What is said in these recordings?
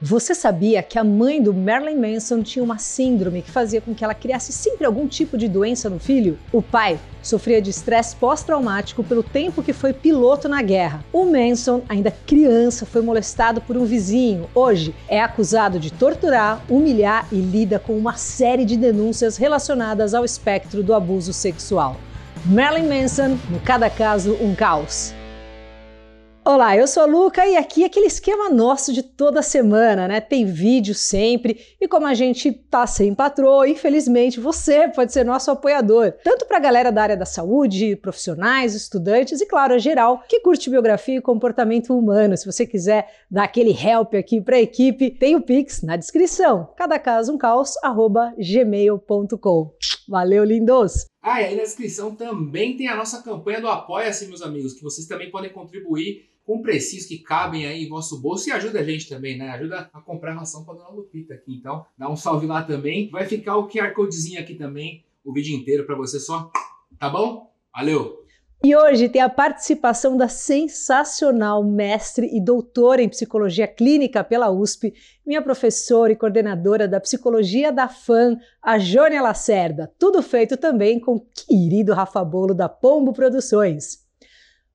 Você sabia que a mãe do Marilyn Manson tinha uma síndrome que fazia com que ela criasse sempre algum tipo de doença no filho? O pai sofria de estresse pós-traumático pelo tempo que foi piloto na guerra. O Manson, ainda criança, foi molestado por um vizinho. Hoje é acusado de torturar, humilhar e lida com uma série de denúncias relacionadas ao espectro do abuso sexual. Marilyn Manson, no Cada Caso, um Caos. Olá, eu sou a Luca e aqui é aquele esquema nosso de toda semana, né? Tem vídeo sempre e como a gente tá sem patroa, infelizmente você pode ser nosso apoiador, tanto para a galera da área da saúde, profissionais, estudantes e claro, a geral que curte biografia e comportamento humano. Se você quiser dar aquele help aqui para a equipe, tem o Pix na descrição. Cada caso um caos gmail.com. Valeu, lindos! Ah, e aí na descrição também tem a nossa campanha do Apoia-se, meus amigos, que vocês também podem contribuir com precinhos que cabem aí em vosso bolso e ajuda a gente também, né? Ajuda a comprar ração para dona Lupita aqui. Então, dá um salve lá também. Vai ficar o QR Codezinho aqui também, o vídeo inteiro para você só. Tá bom? Valeu! E hoje tem a participação da sensacional mestre e doutora em psicologia clínica pela USP, minha professora e coordenadora da psicologia da FAM, a Jônia Lacerda. Tudo feito também com o querido Rafa Bolo da Pombo Produções.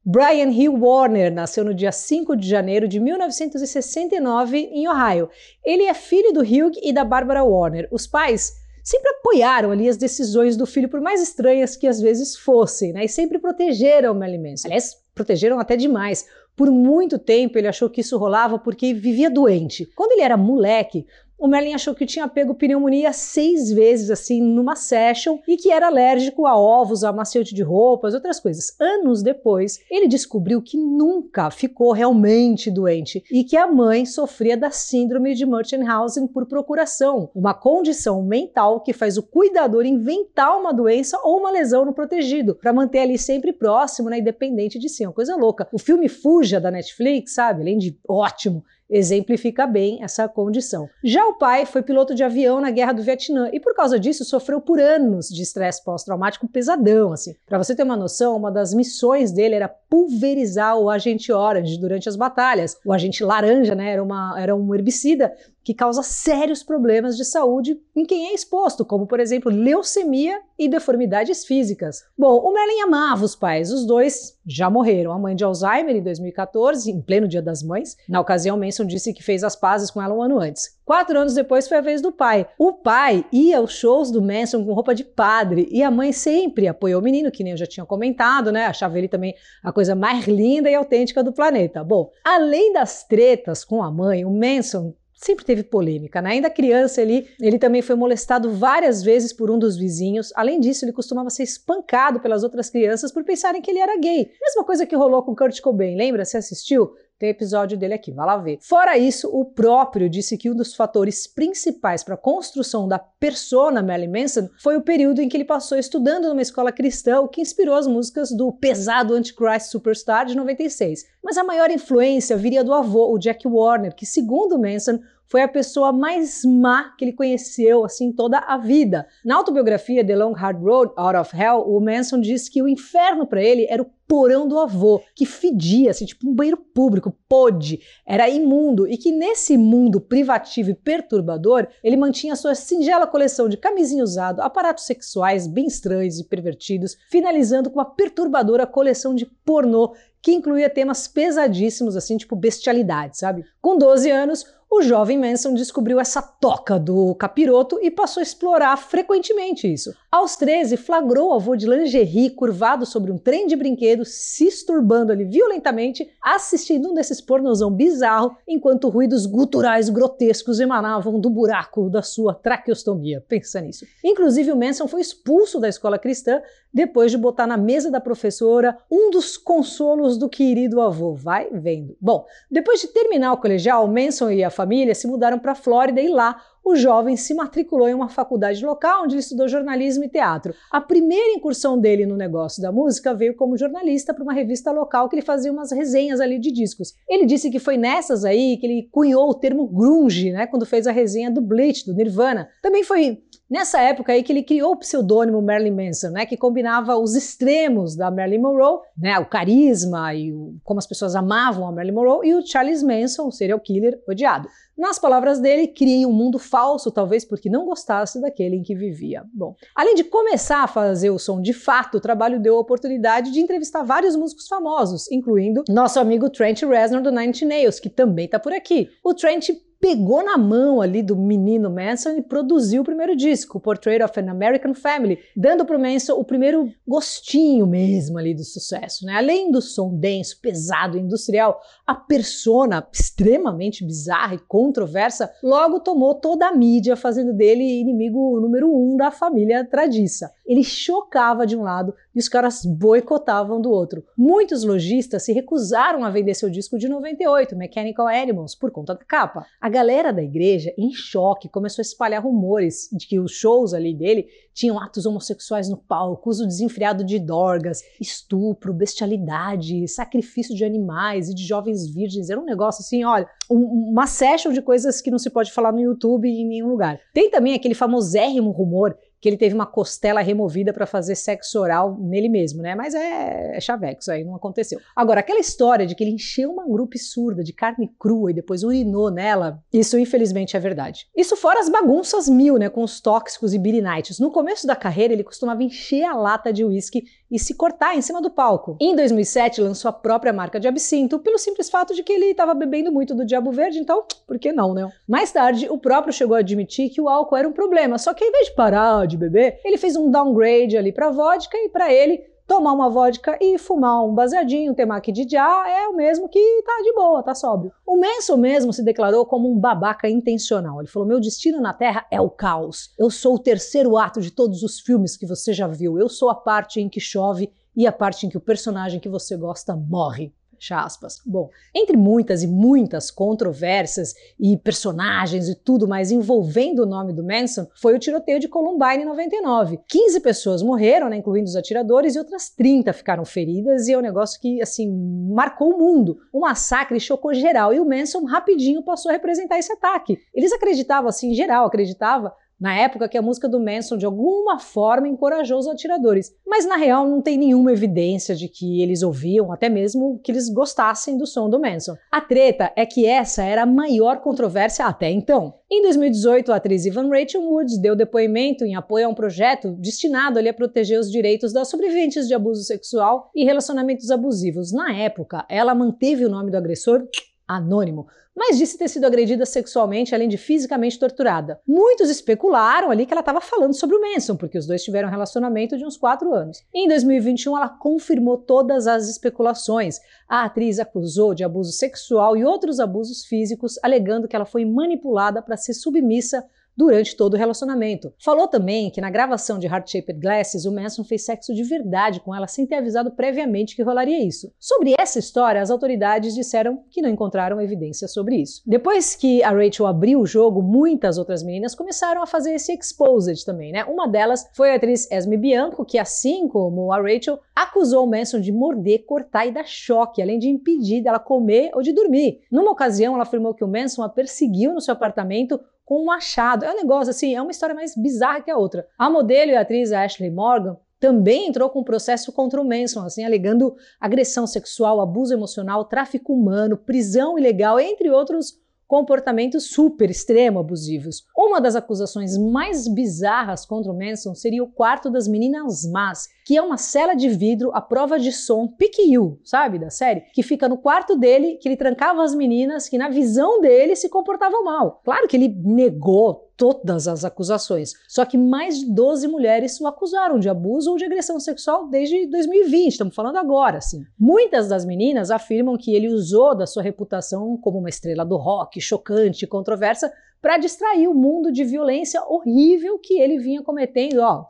Brian Hill Warner nasceu no dia 5 de janeiro de 1969 em Ohio. Ele é filho do Hugh e da Barbara Warner. Os pais sempre apoiaram ali as decisões do filho, por mais estranhas que às vezes fossem, né? E sempre protegeram Marilyn Manson. Aliás, protegeram até demais. Por muito tempo ele achou que isso rolava porque vivia doente. Quando ele era moleque, o Merlin achou que tinha pego pneumonia seis vezes, assim, numa session, e que era alérgico a ovos, a amaciante de roupas, outras coisas. Anos depois, ele descobriu que nunca ficou realmente doente e que a mãe sofria da síndrome de Murchausen por procuração, uma condição mental que faz o cuidador inventar uma doença ou uma lesão no protegido, para manter ali sempre próximo, né, independente de si. Uma coisa louca. O filme Fuja da Netflix, sabe, além de ótimo, exemplifica bem essa condição. Já o pai foi piloto de avião na Guerra do Vietnã e por causa disso sofreu por anos de estresse pós-traumático pesadão, assim. Para você ter uma noção, uma das missões dele era pulverizar o agente orange durante as batalhas. O agente laranja, né, era, uma, era um herbicida que causa sérios problemas de saúde em quem é exposto, como por exemplo leucemia e deformidades físicas. Bom, o Merlin amava os pais, os dois já morreram. A mãe de Alzheimer em 2014, em pleno Dia das Mães. Na ocasião, Manson disse que fez as pazes com ela um ano antes. Quatro anos depois foi a vez do pai. O pai ia aos shows do Manson com roupa de padre e a mãe sempre apoiou o menino, que nem eu já tinha comentado, né? Achava ele também a coisa mais linda e autêntica do planeta. Bom, além das tretas com a mãe, o Manson sempre teve polêmica, né? Ainda criança, ele, ele também foi molestado várias vezes por um dos vizinhos. Além disso, ele costumava ser espancado pelas outras crianças por pensarem que ele era gay. Mesma coisa que rolou com Kurt Cobain, lembra? Você assistiu? Tem episódio dele aqui, vai lá ver. Fora isso, o próprio disse que um dos fatores principais para a construção da persona Marilyn Manson foi o período em que ele passou estudando numa escola cristã, o que inspirou as músicas do pesado Antichrist Superstar de 96. Mas a maior influência viria do avô, o Jack Warner, que segundo Manson foi a pessoa mais má que ele conheceu assim toda a vida. Na autobiografia The Long Hard Road Out of Hell, o Manson diz que o inferno para ele era o porão do avô, que fedia, assim, tipo um banheiro público, pode, era imundo, e que nesse mundo privativo e perturbador, ele mantinha sua singela coleção de camisinha usado, aparatos sexuais bem estranhos e pervertidos, finalizando com uma perturbadora coleção de pornô que incluía temas pesadíssimos, assim, tipo bestialidade, sabe? Com 12 anos, o jovem Manson descobriu essa toca do capiroto e passou a explorar frequentemente isso. Aos 13, flagrou o avô de lingerie curvado sobre um trem de brinquedo, se esturbando ali violentamente, assistindo um desses pornozão bizarro, enquanto ruídos guturais grotescos emanavam do buraco da sua traqueostomia. Pensa nisso. Inclusive, o Manson foi expulso da escola cristã depois de botar na mesa da professora um dos consolos do querido avô. Vai vendo. Bom, depois de terminar o colegial, Manson e a família se mudaram para a Flórida e lá o jovem se matriculou em uma faculdade local onde ele estudou jornalismo e teatro. A primeira incursão dele no negócio da música veio como jornalista para uma revista local que ele fazia umas resenhas ali de discos. Ele disse que foi nessas aí que ele cunhou o termo grunge, né, quando fez a resenha do Bleach, do Nirvana. Também foi Nessa época aí que ele criou o pseudônimo Marilyn Manson, né, que combinava os extremos da Marilyn Monroe, né, o carisma e o, como as pessoas amavam a Marilyn Monroe, e o Charles Manson, o serial killer odiado. Nas palavras dele, criei um mundo falso, talvez porque não gostasse daquele em que vivia. Bom, além de começar a fazer o som de fato, o trabalho deu a oportunidade de entrevistar vários músicos famosos, incluindo nosso amigo Trent Reznor do Nine Nails, que também está por aqui. O Trent pegou na mão ali do menino Manson e produziu o primeiro disco, Portrait of an American Family, dando para o Manson o primeiro gostinho mesmo ali do sucesso. Né? Além do som denso, pesado, industrial, a persona extremamente bizarra e controversa logo tomou toda a mídia, fazendo dele inimigo número um da família tradiça. Ele chocava de um lado e os caras boicotavam do outro. Muitos lojistas se recusaram a vender seu disco de 98, Mechanical Animals, por conta da capa. A galera da igreja, em choque, começou a espalhar rumores de que os shows ali dele tinham atos homossexuais no palco, uso desenfreado de dorgas, estupro, bestialidade, sacrifício de animais e de jovens virgens. Era um negócio assim, olha, um, uma session de coisas que não se pode falar no YouTube em nenhum lugar. Tem também aquele famosérrimo rumor que ele teve uma costela removida para fazer sexo oral nele mesmo, né? Mas é, é isso aí não aconteceu. Agora, aquela história de que ele encheu uma grupo surda de carne crua e depois urinou nela, isso infelizmente é verdade. Isso fora as bagunças mil, né? Com os tóxicos e Billy Knights. No começo da carreira, ele costumava encher a lata de uísque e se cortar em cima do palco. Em 2007, lançou a própria marca de absinto, pelo simples fato de que ele estava bebendo muito do Diabo Verde, então, por que não, né? Mais tarde, o próprio chegou a admitir que o álcool era um problema, só que ao invés de parar de beber, ele fez um downgrade ali para vodka e para ele tomar uma vodka e fumar um baseadinho, um temaki de já é o mesmo que tá de boa, tá sóbrio. O Manson mesmo se declarou como um babaca intencional. Ele falou: "Meu destino na Terra é o caos. Eu sou o terceiro ato de todos os filmes que você já viu. Eu sou a parte em que chove e a parte em que o personagem que você gosta morre." Fecha aspas. Bom, entre muitas e muitas controvérsias e personagens e tudo mais envolvendo o nome do Manson, foi o tiroteio de Columbine em 99. 15 pessoas morreram, né, incluindo os atiradores, e outras 30 ficaram feridas, e é um negócio que, assim, marcou o mundo. O massacre chocou geral, e o Manson rapidinho passou a representar esse ataque. Eles acreditavam, assim, em geral, acreditava na época que a música do Manson de alguma forma encorajou os atiradores, mas na real não tem nenhuma evidência de que eles ouviam, até mesmo que eles gostassem do som do Manson. A treta é que essa era a maior controvérsia até então. Em 2018, a atriz Ivan Rachel Woods deu depoimento em apoio a um projeto destinado a proteger os direitos das sobreviventes de abuso sexual e relacionamentos abusivos. Na época, ela manteve o nome do agressor anônimo, mas disse ter sido agredida sexualmente, além de fisicamente torturada. Muitos especularam ali que ela estava falando sobre o Manson, porque os dois tiveram um relacionamento de uns quatro anos. Em 2021, ela confirmou todas as especulações. A atriz acusou de abuso sexual e outros abusos físicos, alegando que ela foi manipulada para ser submissa durante todo o relacionamento. Falou também que na gravação de Heart Shaped Glasses, o Manson fez sexo de verdade com ela sem ter avisado previamente que rolaria isso. Sobre essa história, as autoridades disseram que não encontraram evidência sobre isso. Depois que a Rachel abriu o jogo, muitas outras meninas começaram a fazer esse exposed também, né? Uma delas foi a atriz Esme Bianco, que assim como a Rachel, acusou o Manson de morder, cortar e dar choque, além de impedir dela comer ou de dormir. Numa ocasião, ela afirmou que o Manson a perseguiu no seu apartamento com um machado. É um negócio assim, é uma história mais bizarra que a outra. A modelo e a atriz Ashley Morgan também entrou com um processo contra o Manson, assim, alegando agressão sexual, abuso emocional, tráfico humano, prisão ilegal, entre outros comportamentos super extremo abusivos. Uma das acusações mais bizarras contra o Manson seria o quarto das meninas más, que é uma cela de vidro à prova de som You, sabe, da série? Que fica no quarto dele, que ele trancava as meninas que na visão dele se comportavam mal. Claro que ele negou todas as acusações. Só que mais de 12 mulheres o acusaram de abuso ou de agressão sexual desde 2020, estamos falando agora, assim. Muitas das meninas afirmam que ele usou da sua reputação como uma estrela do rock, chocante e controversa, para distrair o mundo de violência horrível que ele vinha cometendo, ó,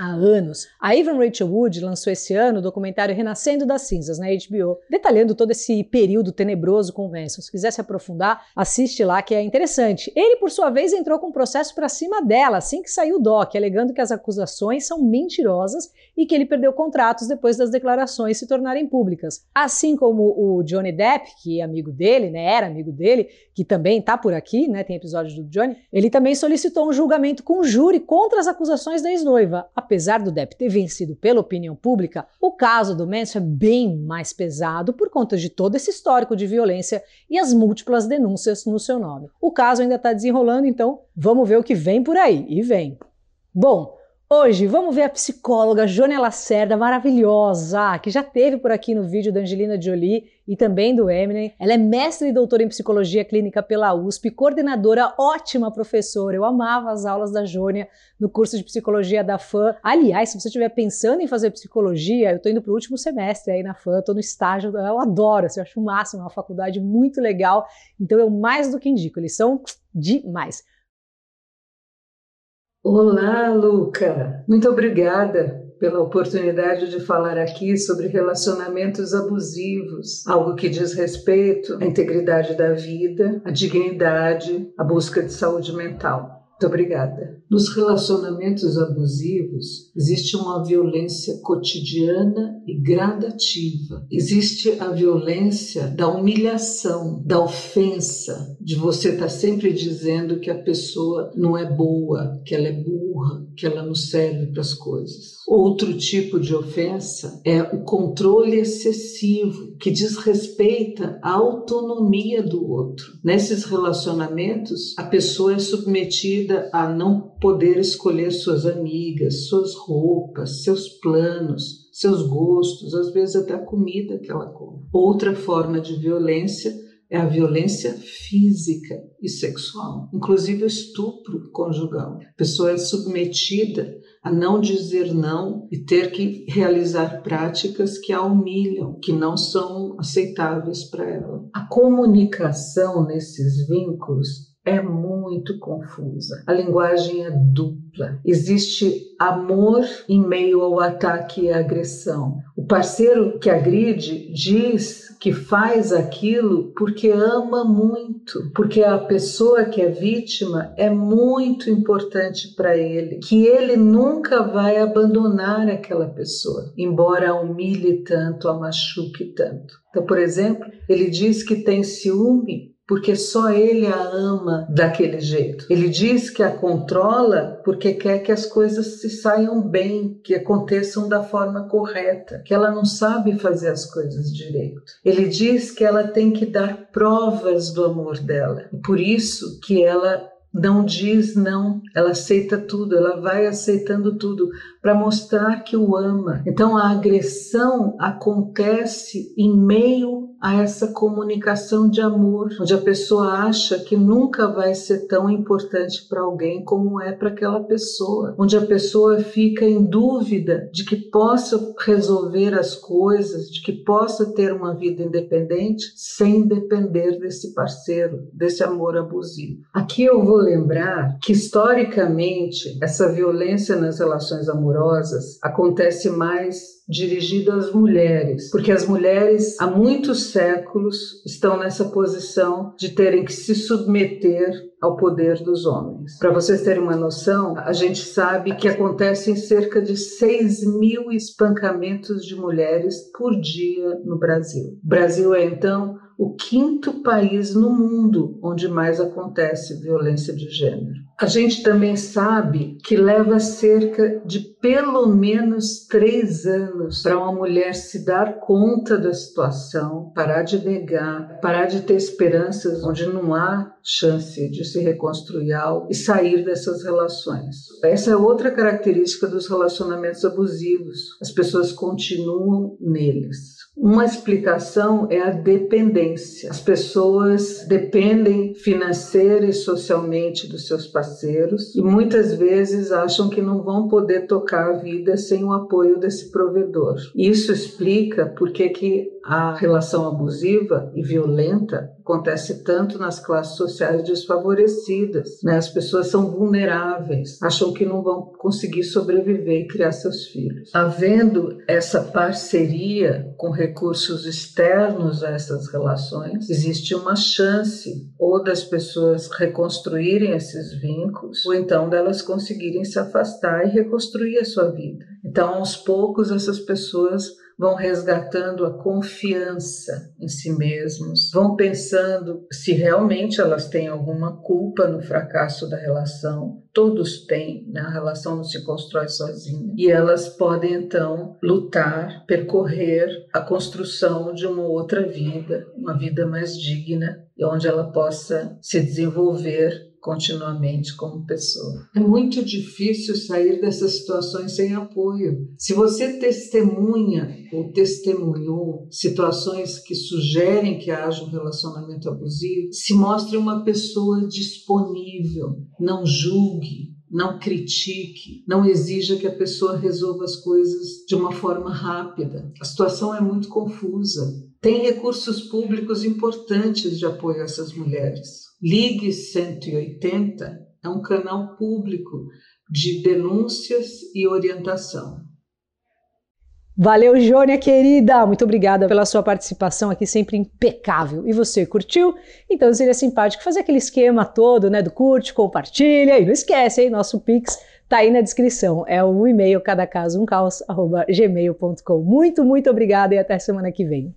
há anos. A Evan Rachel Wood lançou esse ano o documentário Renascendo das Cinzas na HBO, detalhando todo esse período tenebroso com Manson. Se quiser se aprofundar, assiste lá que é interessante. Ele, por sua vez, entrou com um processo para cima dela assim que saiu o doc, alegando que as acusações são mentirosas e que ele perdeu contratos depois das declarações se tornarem públicas. Assim como o Johnny Depp, que é amigo dele, né, era amigo dele, que também tá por aqui, né, tem episódio do Johnny, ele também solicitou um julgamento com júri contra as acusações da ex-noiva. Apesar do Depp ter vencido pela opinião pública, o caso do Manson é bem mais pesado por conta de todo esse histórico de violência e as múltiplas denúncias no seu nome. O caso ainda está desenrolando, então vamos ver o que vem por aí. E vem. Bom, Hoje vamos ver a psicóloga Jônia Lacerda, maravilhosa, que já teve por aqui no vídeo da Angelina Jolie e também do Eminem. Ela é mestre e doutora em psicologia clínica pela USP, coordenadora, ótima professora. Eu amava as aulas da Jônia no curso de psicologia da FAM. Aliás, se você estiver pensando em fazer psicologia, eu estou indo para o último semestre aí na FAM, estou no estágio, eu adoro, assim, eu acho o máximo, é uma faculdade muito legal, então eu mais do que indico, eles são demais. Olá, Luca. Muito obrigada pela oportunidade de falar aqui sobre relacionamentos abusivos, algo que diz respeito à integridade da vida, à dignidade, à busca de saúde mental. Muito obrigada. Nos relacionamentos abusivos, existe uma violência cotidiana e gradativa. Existe a violência da humilhação, da ofensa, de você estar tá sempre dizendo que a pessoa não é boa, que ela é burra, que ela não serve para as coisas. Outro tipo de ofensa é o controle excessivo, que desrespeita a autonomia do outro. Nesses relacionamentos, a pessoa é submetida a não poder escolher suas amigas, suas roupas, seus planos, seus gostos, às vezes até a comida que ela come. Outra forma de violência é a violência física e sexual, inclusive o estupro conjugal. A pessoa é submetida a não dizer não e ter que realizar práticas que a humilham, que não são aceitáveis para ela. A comunicação nesses vínculos é muito confusa. A linguagem é dupla. Existe amor em meio ao ataque e agressão. O parceiro que agride diz que faz aquilo porque ama muito, porque a pessoa que é vítima é muito importante para ele, que ele nunca vai abandonar aquela pessoa, embora a humilhe tanto, a machuque tanto. Então, por exemplo, ele diz que tem ciúme porque só ele a ama daquele jeito. Ele diz que a controla porque quer que as coisas se saiam bem, que aconteçam da forma correta, que ela não sabe fazer as coisas direito. Ele diz que ela tem que dar provas do amor dela. Por isso que ela não diz não, ela aceita tudo, ela vai aceitando tudo para mostrar que o ama. Então a agressão acontece em meio a essa comunicação de amor, onde a pessoa acha que nunca vai ser tão importante para alguém como é para aquela pessoa, onde a pessoa fica em dúvida de que possa resolver as coisas, de que possa ter uma vida independente sem depender desse parceiro, desse amor abusivo. Aqui eu vou lembrar que historicamente essa violência nas relações amorosas acontece mais dirigido às mulheres, porque as mulheres há muitos séculos estão nessa posição de terem que se submeter ao poder dos homens. Para vocês terem uma noção, a gente sabe que acontecem cerca de 6 mil espancamentos de mulheres por dia no Brasil. O Brasil é então o quinto país no mundo onde mais acontece violência de gênero. A gente também sabe que leva cerca de pelo menos três anos para uma mulher se dar conta da situação, parar de negar, parar de ter esperanças onde não há chance de se reconstruir algo e sair dessas relações. Essa é outra característica dos relacionamentos abusivos. As pessoas continuam neles. Uma explicação é a dependência. As pessoas dependem financeira e socialmente dos seus parceiros e muitas vezes acham que não vão poder tocar a vida sem o apoio desse provedor. Isso explica porque que a relação abusiva e violenta acontece tanto nas classes sociais desfavorecidas. Né? As pessoas são vulneráveis, acham que não vão conseguir sobreviver e criar seus filhos. Havendo essa parceria com recursos externos a essas relações, existe uma chance ou das pessoas reconstruírem esses vínculos, ou então delas conseguirem se afastar e reconstruir a sua vida. Então, aos poucos, essas pessoas vão resgatando a confiança em si mesmos, vão pensando se realmente elas têm alguma culpa no fracasso da relação. Todos têm, né? a relação não se constrói sozinha. E elas podem então lutar, percorrer a construção de uma outra vida, uma vida mais digna, onde ela possa se desenvolver continuamente como pessoa. É muito difícil sair dessas situações sem apoio. Se você testemunha ou testemunhou situações que sugerem que haja um relacionamento abusivo, se mostre uma pessoa disponível, não julgue, não critique, não exija que a pessoa resolva as coisas de uma forma rápida. A situação é muito confusa. Tem recursos públicos importantes de apoio a essas mulheres. Ligue 180 é um canal público de denúncias e orientação. Valeu, Jônia querida! Muito obrigada pela sua participação aqui, sempre impecável. E você, curtiu? Então seria simpático fazer aquele esquema todo, né, do curte, compartilha e não esquece, hein, nosso Pix tá aí na descrição. É o e-mail cada caso um caos, gmail.com. Muito, muito obrigada e até semana que vem.